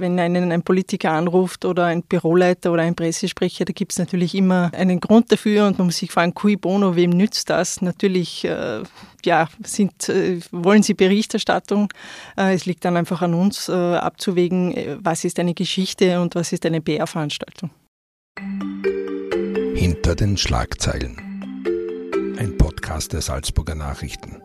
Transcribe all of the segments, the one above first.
Wenn einen ein Politiker anruft oder ein Büroleiter oder ein Pressesprecher, da gibt es natürlich immer einen Grund dafür und man muss sich fragen, cui bono, wem nützt das? Natürlich äh, ja, sind, äh, wollen sie Berichterstattung. Äh, es liegt dann einfach an uns äh, abzuwägen, äh, was ist eine Geschichte und was ist eine PR-Veranstaltung. Hinter den Schlagzeilen. Ein Podcast der Salzburger Nachrichten.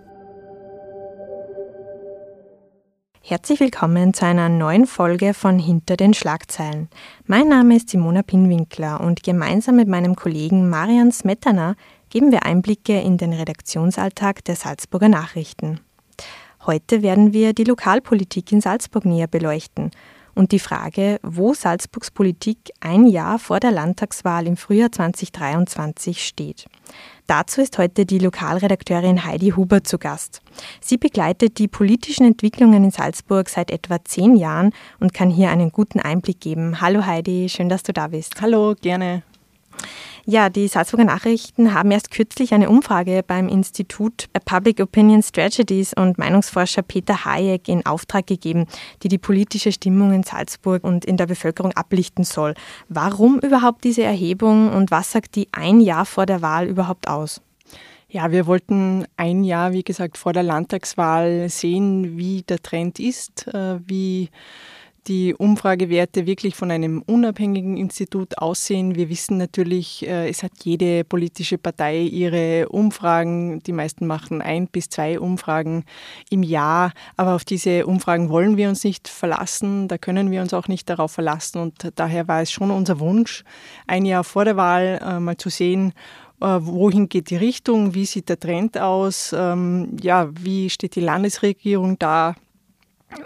Herzlich willkommen zu einer neuen Folge von Hinter den Schlagzeilen. Mein Name ist Simona Pinwinkler und gemeinsam mit meinem Kollegen Marian Smetana geben wir Einblicke in den Redaktionsalltag der Salzburger Nachrichten. Heute werden wir die Lokalpolitik in Salzburg näher beleuchten und die Frage, wo Salzburgs Politik ein Jahr vor der Landtagswahl im Frühjahr 2023 steht. Dazu ist heute die Lokalredakteurin Heidi Huber zu Gast. Sie begleitet die politischen Entwicklungen in Salzburg seit etwa zehn Jahren und kann hier einen guten Einblick geben. Hallo Heidi, schön, dass du da bist. Hallo, gerne. Ja, die Salzburger Nachrichten haben erst kürzlich eine Umfrage beim Institut Public Opinion Strategies und Meinungsforscher Peter Hayek in Auftrag gegeben, die die politische Stimmung in Salzburg und in der Bevölkerung ablichten soll. Warum überhaupt diese Erhebung und was sagt die ein Jahr vor der Wahl überhaupt aus? Ja, wir wollten ein Jahr, wie gesagt, vor der Landtagswahl sehen, wie der Trend ist, äh, wie die Umfragewerte wirklich von einem unabhängigen Institut aussehen. Wir wissen natürlich, äh, es hat jede politische Partei ihre Umfragen. Die meisten machen ein bis zwei Umfragen im Jahr. Aber auf diese Umfragen wollen wir uns nicht verlassen. Da können wir uns auch nicht darauf verlassen. Und daher war es schon unser Wunsch, ein Jahr vor der Wahl äh, mal zu sehen, äh, wohin geht die Richtung, wie sieht der Trend aus, ähm, ja, wie steht die Landesregierung da,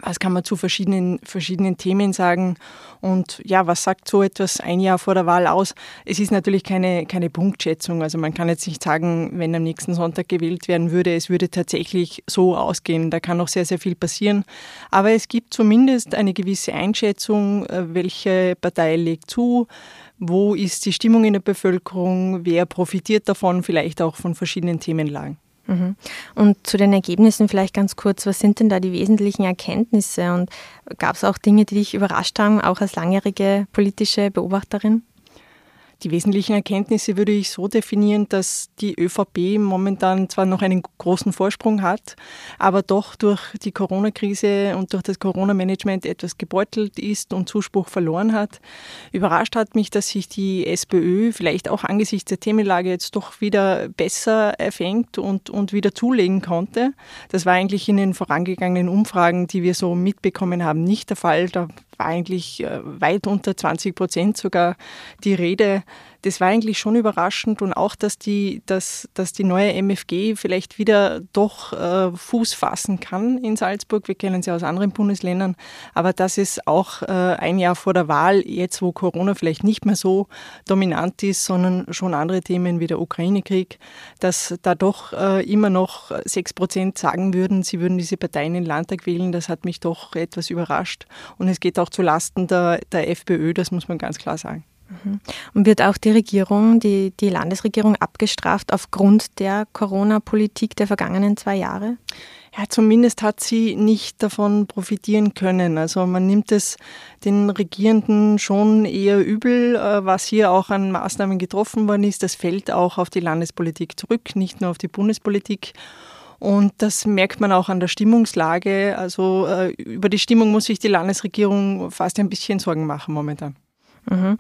was kann man zu verschiedenen, verschiedenen Themen sagen? Und ja, was sagt so etwas ein Jahr vor der Wahl aus? Es ist natürlich keine, keine Punktschätzung. Also man kann jetzt nicht sagen, wenn am nächsten Sonntag gewählt werden würde, es würde tatsächlich so ausgehen. Da kann noch sehr, sehr viel passieren. Aber es gibt zumindest eine gewisse Einschätzung, äh, welche Partei legt zu, wo ist die Stimmung in der Bevölkerung, wer profitiert davon, vielleicht auch von verschiedenen Themenlagen. Mhm. Und zu den Ergebnissen vielleicht ganz kurz, was sind denn da die wesentlichen Erkenntnisse und gab es auch Dinge, die dich überrascht haben, auch als langjährige politische Beobachterin? Die wesentlichen Erkenntnisse würde ich so definieren, dass die ÖVP momentan zwar noch einen großen Vorsprung hat, aber doch durch die Corona-Krise und durch das Corona-Management etwas gebeutelt ist und Zuspruch verloren hat. Überrascht hat mich, dass sich die SPÖ vielleicht auch angesichts der Themenlage jetzt doch wieder besser erfängt und, und wieder zulegen konnte. Das war eigentlich in den vorangegangenen Umfragen, die wir so mitbekommen haben, nicht der Fall. Da war eigentlich äh, weit unter 20 Prozent sogar die Rede. Das war eigentlich schon überraschend und auch, dass die, dass, dass die neue MFG vielleicht wieder doch äh, Fuß fassen kann in Salzburg. Wir kennen sie aus anderen Bundesländern, aber dass es auch äh, ein Jahr vor der Wahl, jetzt wo Corona vielleicht nicht mehr so dominant ist, sondern schon andere Themen wie der Ukraine-Krieg, dass da doch äh, immer noch sechs Prozent sagen würden, sie würden diese Parteien in den Landtag wählen, das hat mich doch etwas überrascht. Und es geht auch zu Lasten der, der FPÖ, das muss man ganz klar sagen. Mhm. Und wird auch die Regierung, die, die Landesregierung abgestraft aufgrund der Corona-Politik der vergangenen zwei Jahre? Ja, zumindest hat sie nicht davon profitieren können. Also man nimmt es den Regierenden schon eher übel, äh, was hier auch an Maßnahmen getroffen worden ist. Das fällt auch auf die Landespolitik zurück, nicht nur auf die Bundespolitik. Und das merkt man auch an der Stimmungslage. Also äh, über die Stimmung muss sich die Landesregierung fast ein bisschen Sorgen machen momentan. Mhm.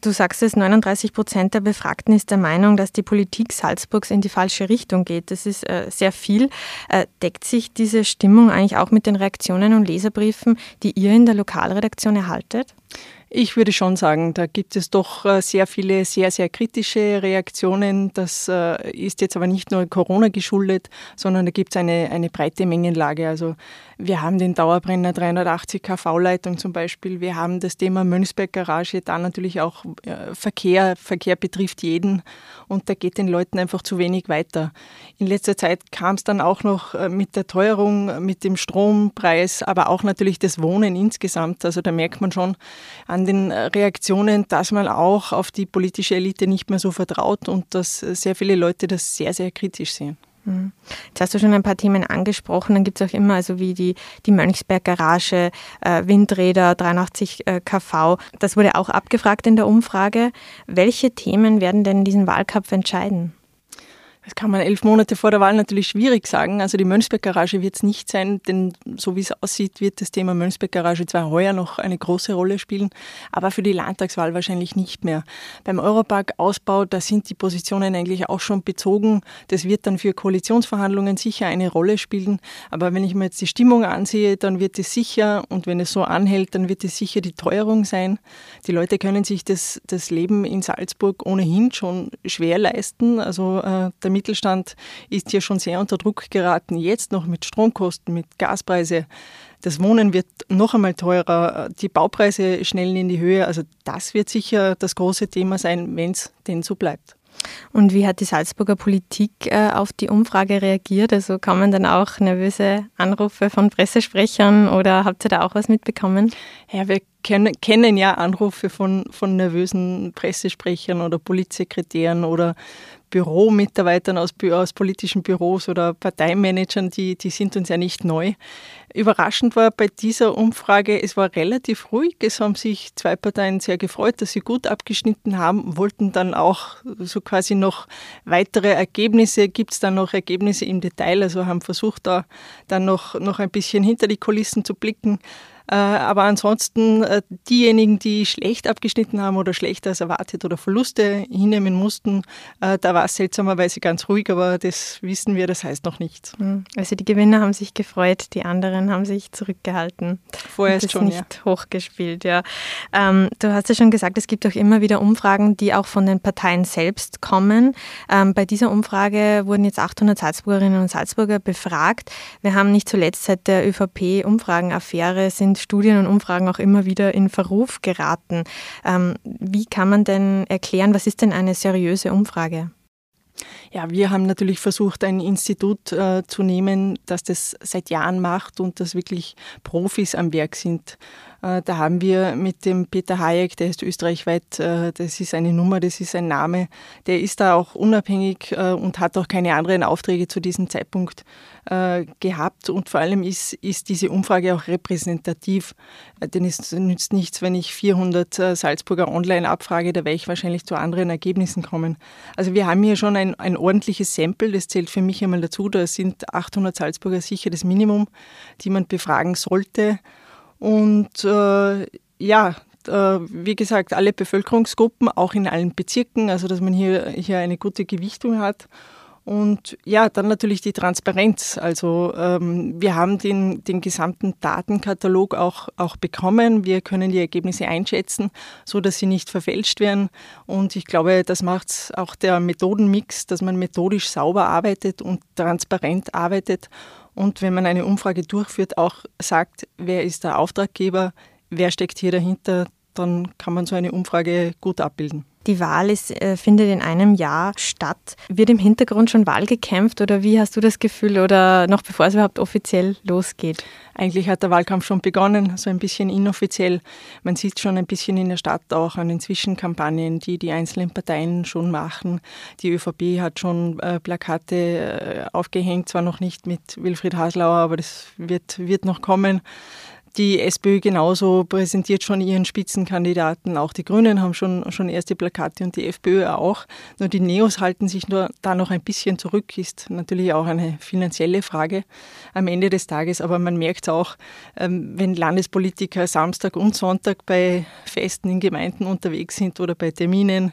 Du sagst es, 39 Prozent der Befragten ist der Meinung, dass die Politik Salzburgs in die falsche Richtung geht. Das ist äh, sehr viel. Äh, deckt sich diese Stimmung eigentlich auch mit den Reaktionen und Leserbriefen, die ihr in der Lokalredaktion erhaltet? Ich würde schon sagen, da gibt es doch äh, sehr viele sehr, sehr kritische Reaktionen. Das äh, ist jetzt aber nicht nur Corona geschuldet, sondern da gibt es eine, eine breite Mengenlage. Also wir haben den Dauerbrenner 380 kV-Leitung zum Beispiel. Wir haben das Thema Mönchsberg-Garage, da natürlich auch äh, Verkehr. Verkehr betrifft jeden und da geht den Leuten einfach zu wenig weiter. In letzter Zeit kam es dann auch noch mit der Teuerung, mit dem Strompreis, aber auch natürlich das Wohnen insgesamt. Also da merkt man schon an den Reaktionen, dass man auch auf die politische Elite nicht mehr so vertraut und dass sehr viele Leute das sehr, sehr kritisch sehen. Mhm. Jetzt hast du schon ein paar Themen angesprochen. Dann gibt es auch immer, also wie die, die Mönchsberg-Garage, äh, Windräder, 83 äh, kV. Das wurde auch abgefragt in der Umfrage. Welche Themen werden denn diesen Wahlkampf entscheiden? Das kann man elf Monate vor der Wahl natürlich schwierig sagen. Also die Mönchsberg-Garage wird es nicht sein, denn so wie es aussieht, wird das Thema Mönchsberg-Garage zwar heuer noch eine große Rolle spielen, aber für die Landtagswahl wahrscheinlich nicht mehr. Beim Europark-Ausbau, da sind die Positionen eigentlich auch schon bezogen. Das wird dann für Koalitionsverhandlungen sicher eine Rolle spielen. Aber wenn ich mir jetzt die Stimmung ansehe, dann wird es sicher, und wenn es so anhält, dann wird es sicher die Teuerung sein. Die Leute können sich das, das Leben in Salzburg ohnehin schon schwer leisten. Also äh, Mittelstand ist hier schon sehr unter Druck geraten. Jetzt noch mit Stromkosten, mit Gaspreise. Das Wohnen wird noch einmal teurer, die Baupreise schnellen in die Höhe. Also das wird sicher das große Thema sein, wenn es denn so bleibt. Und wie hat die Salzburger Politik äh, auf die Umfrage reagiert? Also kamen dann auch nervöse Anrufe von Pressesprechern oder habt ihr da auch was mitbekommen? Ja, wir kennen, kennen ja Anrufe von, von nervösen Pressesprechern oder Politsekretären oder Büromitarbeitern aus, aus politischen Büros oder Parteimanagern, die, die sind uns ja nicht neu. Überraschend war bei dieser Umfrage, es war relativ ruhig. Es haben sich zwei Parteien sehr gefreut, dass sie gut abgeschnitten haben, wollten dann auch so quasi noch weitere Ergebnisse. Gibt es dann noch Ergebnisse im Detail? Also haben versucht, da dann noch, noch ein bisschen hinter die Kulissen zu blicken. Äh, aber ansonsten äh, diejenigen, die schlecht abgeschnitten haben oder schlechter als erwartet oder Verluste hinnehmen mussten, äh, da war es seltsamerweise ganz ruhig, aber das wissen wir, das heißt noch nichts. Hm. Also die Gewinner haben sich gefreut, die anderen haben sich zurückgehalten. Vorher ist schon nicht ja. hochgespielt, ja. Ähm, du hast ja schon gesagt, es gibt auch immer wieder Umfragen, die auch von den Parteien selbst kommen. Ähm, bei dieser Umfrage wurden jetzt 800 Salzburgerinnen und Salzburger befragt. Wir haben nicht zuletzt seit der ÖVP-Umfragenaffäre sind sind Studien und Umfragen auch immer wieder in Verruf geraten. Ähm, wie kann man denn erklären, was ist denn eine seriöse Umfrage? Ja, wir haben natürlich versucht, ein Institut äh, zu nehmen, das das seit Jahren macht und das wirklich Profis am Werk sind. Äh, da haben wir mit dem Peter Hayek, der ist österreichweit, äh, das ist eine Nummer, das ist ein Name, der ist da auch unabhängig äh, und hat auch keine anderen Aufträge zu diesem Zeitpunkt gehabt. Und vor allem ist, ist diese Umfrage auch repräsentativ, denn es nützt nichts, wenn ich 400 Salzburger online abfrage, da werde ich wahrscheinlich zu anderen Ergebnissen kommen. Also wir haben hier schon ein, ein ordentliches Sample, das zählt für mich einmal dazu, da sind 800 Salzburger sicher das Minimum, die man befragen sollte. Und äh, ja, äh, wie gesagt, alle Bevölkerungsgruppen, auch in allen Bezirken, also dass man hier, hier eine gute Gewichtung hat. Und ja, dann natürlich die Transparenz. Also ähm, wir haben den, den gesamten Datenkatalog auch, auch bekommen. Wir können die Ergebnisse einschätzen, so dass sie nicht verfälscht werden. Und ich glaube, das macht auch der Methodenmix, dass man methodisch sauber arbeitet und transparent arbeitet und wenn man eine Umfrage durchführt, auch sagt, wer ist der Auftraggeber, wer steckt hier dahinter, dann kann man so eine Umfrage gut abbilden. Die Wahl ist, äh, findet in einem Jahr statt. Wird im Hintergrund schon Wahl gekämpft oder wie hast du das Gefühl oder noch bevor es überhaupt offiziell losgeht? Eigentlich hat der Wahlkampf schon begonnen, so ein bisschen inoffiziell. Man sieht schon ein bisschen in der Stadt auch an den Zwischenkampagnen, die die einzelnen Parteien schon machen. Die ÖVP hat schon äh, Plakate äh, aufgehängt, zwar noch nicht mit Wilfried Haslauer, aber das wird, wird noch kommen. Die SPÖ genauso präsentiert schon ihren Spitzenkandidaten. Auch die Grünen haben schon, schon erste Plakate und die FPÖ auch. Nur die Neos halten sich nur da noch ein bisschen zurück. Ist natürlich auch eine finanzielle Frage am Ende des Tages. Aber man merkt auch, ähm, wenn Landespolitiker Samstag und Sonntag bei Festen in Gemeinden unterwegs sind oder bei Terminen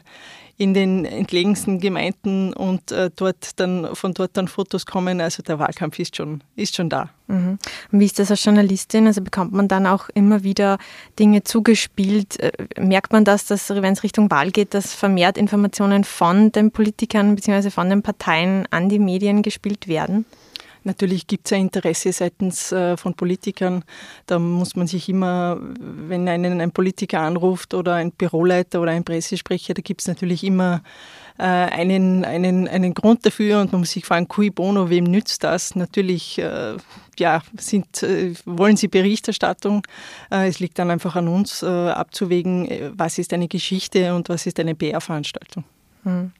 in den entlegensten Gemeinden und äh, dort dann von dort dann Fotos kommen. Also der Wahlkampf ist schon, ist schon da. Mhm. Und wie ist das als Journalistin? Also bekommt man dann auch immer wieder Dinge zugespielt? Äh, merkt man das, dass wenn es Richtung Wahl geht, dass vermehrt Informationen von den Politikern bzw. von den Parteien an die Medien gespielt werden? Natürlich gibt es ein Interesse seitens äh, von Politikern. Da muss man sich immer, wenn einen ein Politiker anruft oder ein Büroleiter oder ein Pressesprecher, da gibt es natürlich immer äh, einen, einen, einen Grund dafür und man muss sich fragen, cui bono, wem nützt das? Natürlich äh, ja, sind, wollen sie Berichterstattung. es liegt dann einfach an uns abzuwägen, was ist eine Geschichte und was ist eine PR-Veranstaltung. Hm.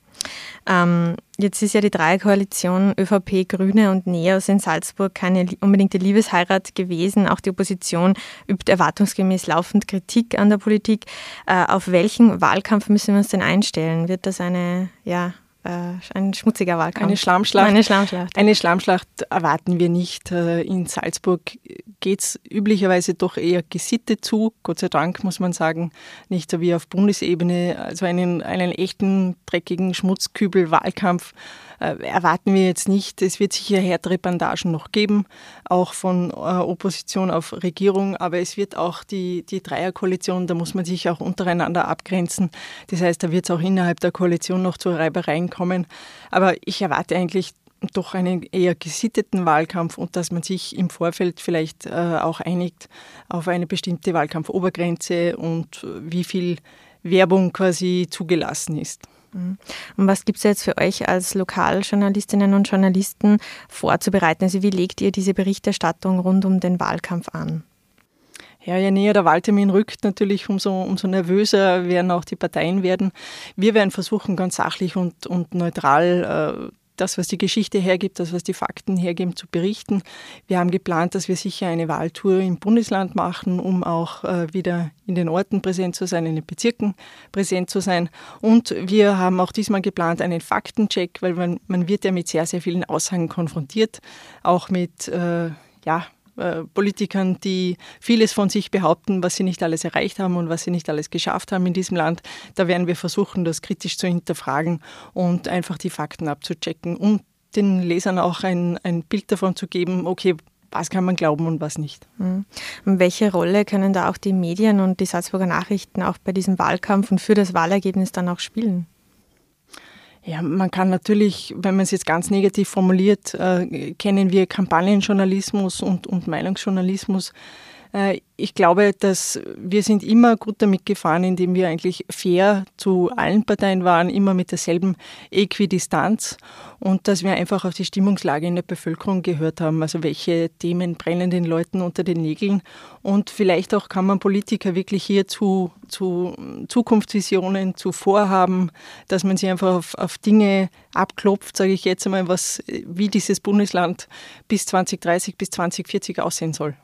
Ähm, jetzt ist ja die Dreierkoalition ÖVP, Grüne und NEOS in Salzburg keine unbedingte Liebesheirat gewesen. Auch die Opposition übt erwartungsgemäß laufend Kritik an der Politik. Äh, auf welchen Wahlkampf müssen wir uns denn einstellen? Wird das eine ja, ein schmutziger Wahlkampf. Eine Schlammschlacht. Eine Schlammschlacht. Eine Schlammschlacht erwarten wir nicht. Äh, in Salzburg geht es üblicherweise doch eher gesittet zu, Gott sei Dank muss man sagen, nicht so wie auf Bundesebene, also einen, einen echten dreckigen Schmutzkübel-Wahlkampf äh, erwarten wir jetzt nicht. Es wird sicher härtere Bandagen noch geben, auch von äh, Opposition auf Regierung, aber es wird auch die, die Dreierkoalition, da muss man sich auch untereinander abgrenzen. Das heißt, da wird es auch innerhalb der Koalition noch zu Reibereien kommen. Aber ich erwarte eigentlich doch einen eher gesitteten Wahlkampf und dass man sich im Vorfeld vielleicht äh, auch einigt auf eine bestimmte Wahlkampfobergrenze und wie viel Werbung quasi zugelassen ist. Und was gibt es jetzt für euch als Lokaljournalistinnen und Journalisten vorzubereiten? Also wie legt ihr diese Berichterstattung rund um den Wahlkampf an? Ja, je näher der Wahltermin rückt, natürlich umso, umso nervöser werden auch die Parteien werden. Wir werden versuchen, ganz sachlich und, und neutral äh, das, was die Geschichte hergibt, das, was die Fakten hergeben, zu berichten. Wir haben geplant, dass wir sicher eine Wahltour im Bundesland machen, um auch äh, wieder in den Orten präsent zu sein, in den Bezirken präsent zu sein. Und wir haben auch diesmal geplant einen Faktencheck, weil man, man wird ja mit sehr, sehr vielen Aussagen konfrontiert, auch mit, äh, ja, äh, Politikern, die vieles von sich behaupten, was sie nicht alles erreicht haben und was sie nicht alles geschafft haben in diesem Land. Da werden wir versuchen, das kritisch zu hinterfragen und einfach die Fakten abzuchecken, um den Lesern auch ein, ein Bild davon zu geben, okay, was kann man glauben und was nicht. Mhm. Und welche Rolle können da auch die Medien und die Salzburger Nachrichten auch bei diesem Wahlkampf und für das Wahlergebnis dann auch spielen? Ja, man kann natürlich, wenn man es jetzt ganz negativ formuliert, äh, kennen wir Kampagnenjournalismus und, und Meinungsjournalismus ich glaube, dass wir sind immer gut damit gefahren, indem wir eigentlich fair zu allen Parteien waren, immer mit derselben Äquidistanz und dass wir einfach auf die Stimmungslage in der Bevölkerung gehört haben, also welche Themen brennen den Leuten unter den Nägeln und vielleicht auch kann man Politiker wirklich hier zu, zu Zukunftsvisionen, zu Vorhaben, dass man sich einfach auf, auf Dinge abklopft, sage ich jetzt einmal, was, wie dieses Bundesland bis 2030, bis 2040 aussehen soll.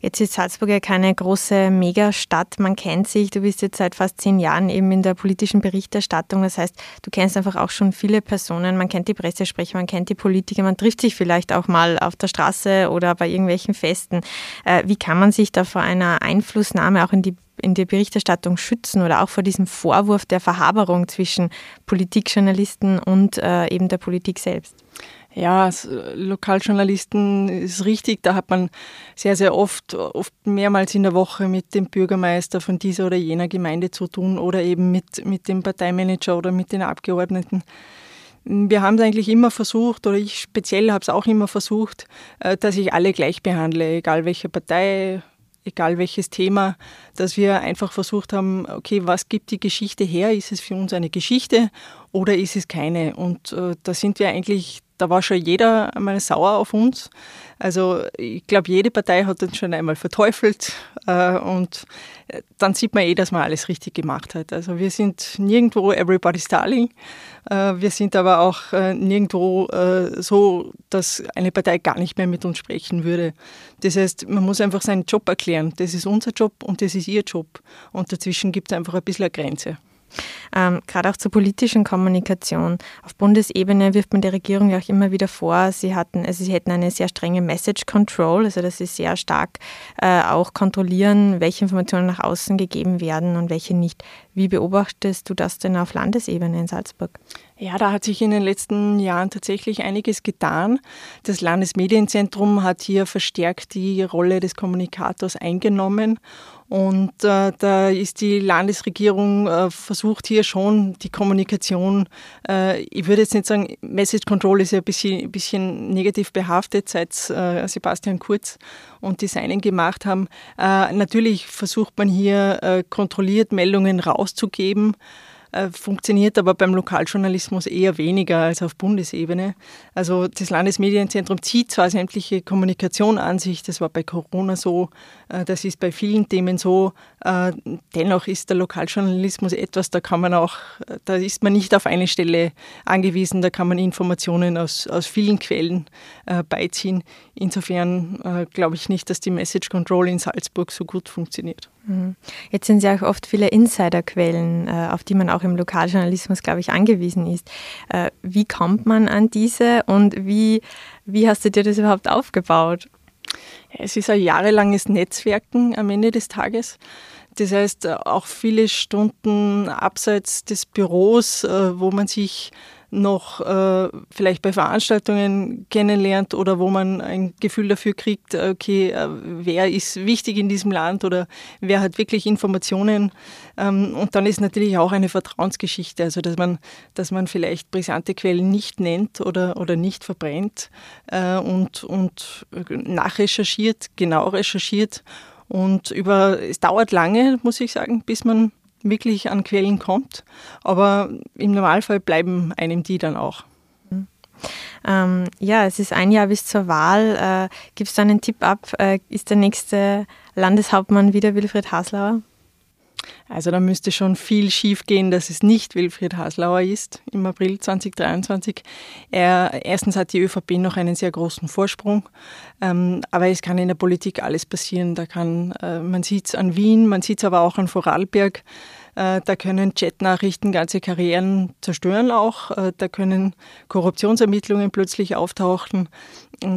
Jetzt ist Salzburg ja keine große Megastadt. Man kennt sich. Du bist jetzt seit fast zehn Jahren eben in der politischen Berichterstattung. Das heißt, du kennst einfach auch schon viele Personen. Man kennt die Pressesprecher, man kennt die Politiker. Man trifft sich vielleicht auch mal auf der Straße oder bei irgendwelchen Festen. Äh, wie kann man sich da vor einer Einflussnahme auch in die in der Berichterstattung schützen oder auch vor diesem Vorwurf der Verhaberung zwischen Politikjournalisten und äh, eben der Politik selbst? Ja, äh, Lokaljournalisten ist richtig, da hat man sehr, sehr oft, oft mehrmals in der Woche mit dem Bürgermeister von dieser oder jener Gemeinde zu tun oder eben mit, mit dem Parteimanager oder mit den Abgeordneten. Wir haben es eigentlich immer versucht, oder ich speziell habe es auch immer versucht, äh, dass ich alle gleich behandle, egal welche Partei, egal welches Thema, dass wir einfach versucht haben, okay, was gibt die Geschichte her? Ist es für uns eine Geschichte oder ist es keine? Und äh, da sind wir eigentlich da war schon jeder einmal sauer auf uns. Also ich glaube, jede Partei hat uns schon einmal verteufelt äh, und äh, dann sieht man eh, dass man alles richtig gemacht hat. Also wir sind nirgendwo everybody's darling. Äh, wir sind aber auch äh, nirgendwo äh, so, dass eine Partei gar nicht mehr mit uns sprechen würde. Das heißt, man muss einfach seinen Job erklären. Das ist unser Job und das ist ihr Job. Und dazwischen gibt es einfach ein bisschen eine Grenze. Ähm, Gerade auch zur politischen Kommunikation. Auf Bundesebene wirft man der Regierung ja auch immer wieder vor, sie, hatten, also sie hätten eine sehr strenge Message Control, also dass sie sehr stark äh, auch kontrollieren, welche Informationen nach außen gegeben werden und welche nicht. Wie beobachtest du das denn auf Landesebene in Salzburg? Ja, da hat sich in den letzten Jahren tatsächlich einiges getan. Das Landesmedienzentrum hat hier verstärkt die Rolle des Kommunikators eingenommen und äh, da ist die Landesregierung äh, versucht hier schon die Kommunikation, äh, ich würde jetzt nicht sagen, Message Control ist ja ein bisschen, ein bisschen negativ behaftet, seit äh, Sebastian Kurz und Designen gemacht haben. Äh, natürlich versucht man hier äh, kontrolliert Meldungen rauszugeben. Äh, funktioniert aber beim Lokaljournalismus eher weniger als auf Bundesebene. Also das Landesmedienzentrum zieht zwar sämtliche Kommunikation an sich, das war bei Corona so, äh, das ist bei vielen Themen so, äh, dennoch ist der Lokaljournalismus etwas, da kann man auch, da ist man nicht auf eine Stelle angewiesen, da kann man Informationen aus, aus vielen Quellen beiziehen. Insofern glaube ich nicht, dass die Message Control in Salzburg so gut funktioniert. Mhm. Jetzt sind ja auch oft viele Insiderquellen, auf die man auch im Lokaljournalismus, glaube ich, angewiesen ist. Äh, wie kommt man an diese und wie, wie hast du dir das überhaupt aufgebaut? Es ist ein jahrelanges Netzwerken am Ende des Tages. Das heißt, auch viele Stunden abseits des Büros, äh, wo man sich noch äh, vielleicht bei Veranstaltungen kennenlernt oder wo man ein Gefühl dafür kriegt, okay, äh, wer ist wichtig in diesem Land oder wer hat wirklich Informationen. Ähm, und dann ist natürlich auch eine Vertrauensgeschichte, also dass man, dass man vielleicht brisante Quellen nicht nennt oder, oder nicht verbrennt äh, und, und nachrecherchiert, genau recherchiert. Und über, es dauert lange, muss ich sagen, bis man wirklich an Quellen kommt. Aber im Normalfall bleiben einem die dann auch. Ähm, ja, es ist ein Jahr bis zur Wahl. Äh, Gibt es da einen Tipp ab? Äh, ist der nächste Landeshauptmann wieder Wilfried Haslauer? Also da müsste schon viel schief gehen, dass es nicht Wilfried Haslauer ist im April 2023. Er, erstens hat die ÖVP noch einen sehr großen Vorsprung, ähm, aber es kann in der Politik alles passieren. Da kann, äh, man sieht es an Wien, man sieht es aber auch an Vorarlberg. Äh, da können Chatnachrichten ganze Karrieren zerstören auch. Äh, da können Korruptionsermittlungen plötzlich auftauchen.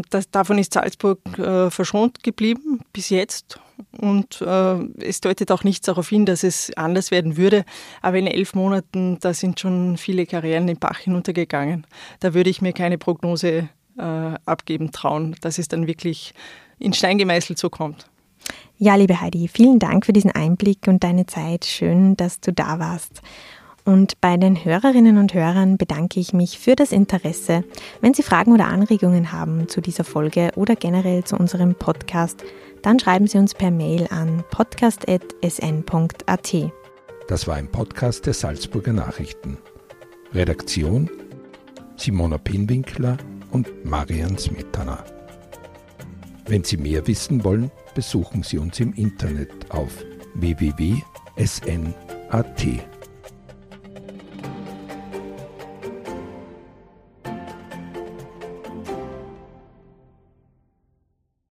Das, davon ist Salzburg äh, verschont geblieben bis jetzt. Und es deutet auch nichts darauf hin, dass es anders werden würde. Aber in elf Monaten, da sind schon viele Karrieren im Bach hinuntergegangen. Da würde ich mir keine Prognose abgeben trauen, dass es dann wirklich in Stein gemeißelt so kommt. Ja, liebe Heidi, vielen Dank für diesen Einblick und deine Zeit. Schön, dass du da warst. Und bei den Hörerinnen und Hörern bedanke ich mich für das Interesse. Wenn Sie Fragen oder Anregungen haben zu dieser Folge oder generell zu unserem Podcast, dann schreiben Sie uns per Mail an podcast.sn.at. Das war ein Podcast der Salzburger Nachrichten. Redaktion Simona Pinwinkler und Marian Smetana. Wenn Sie mehr wissen wollen, besuchen Sie uns im Internet auf www.sn.at.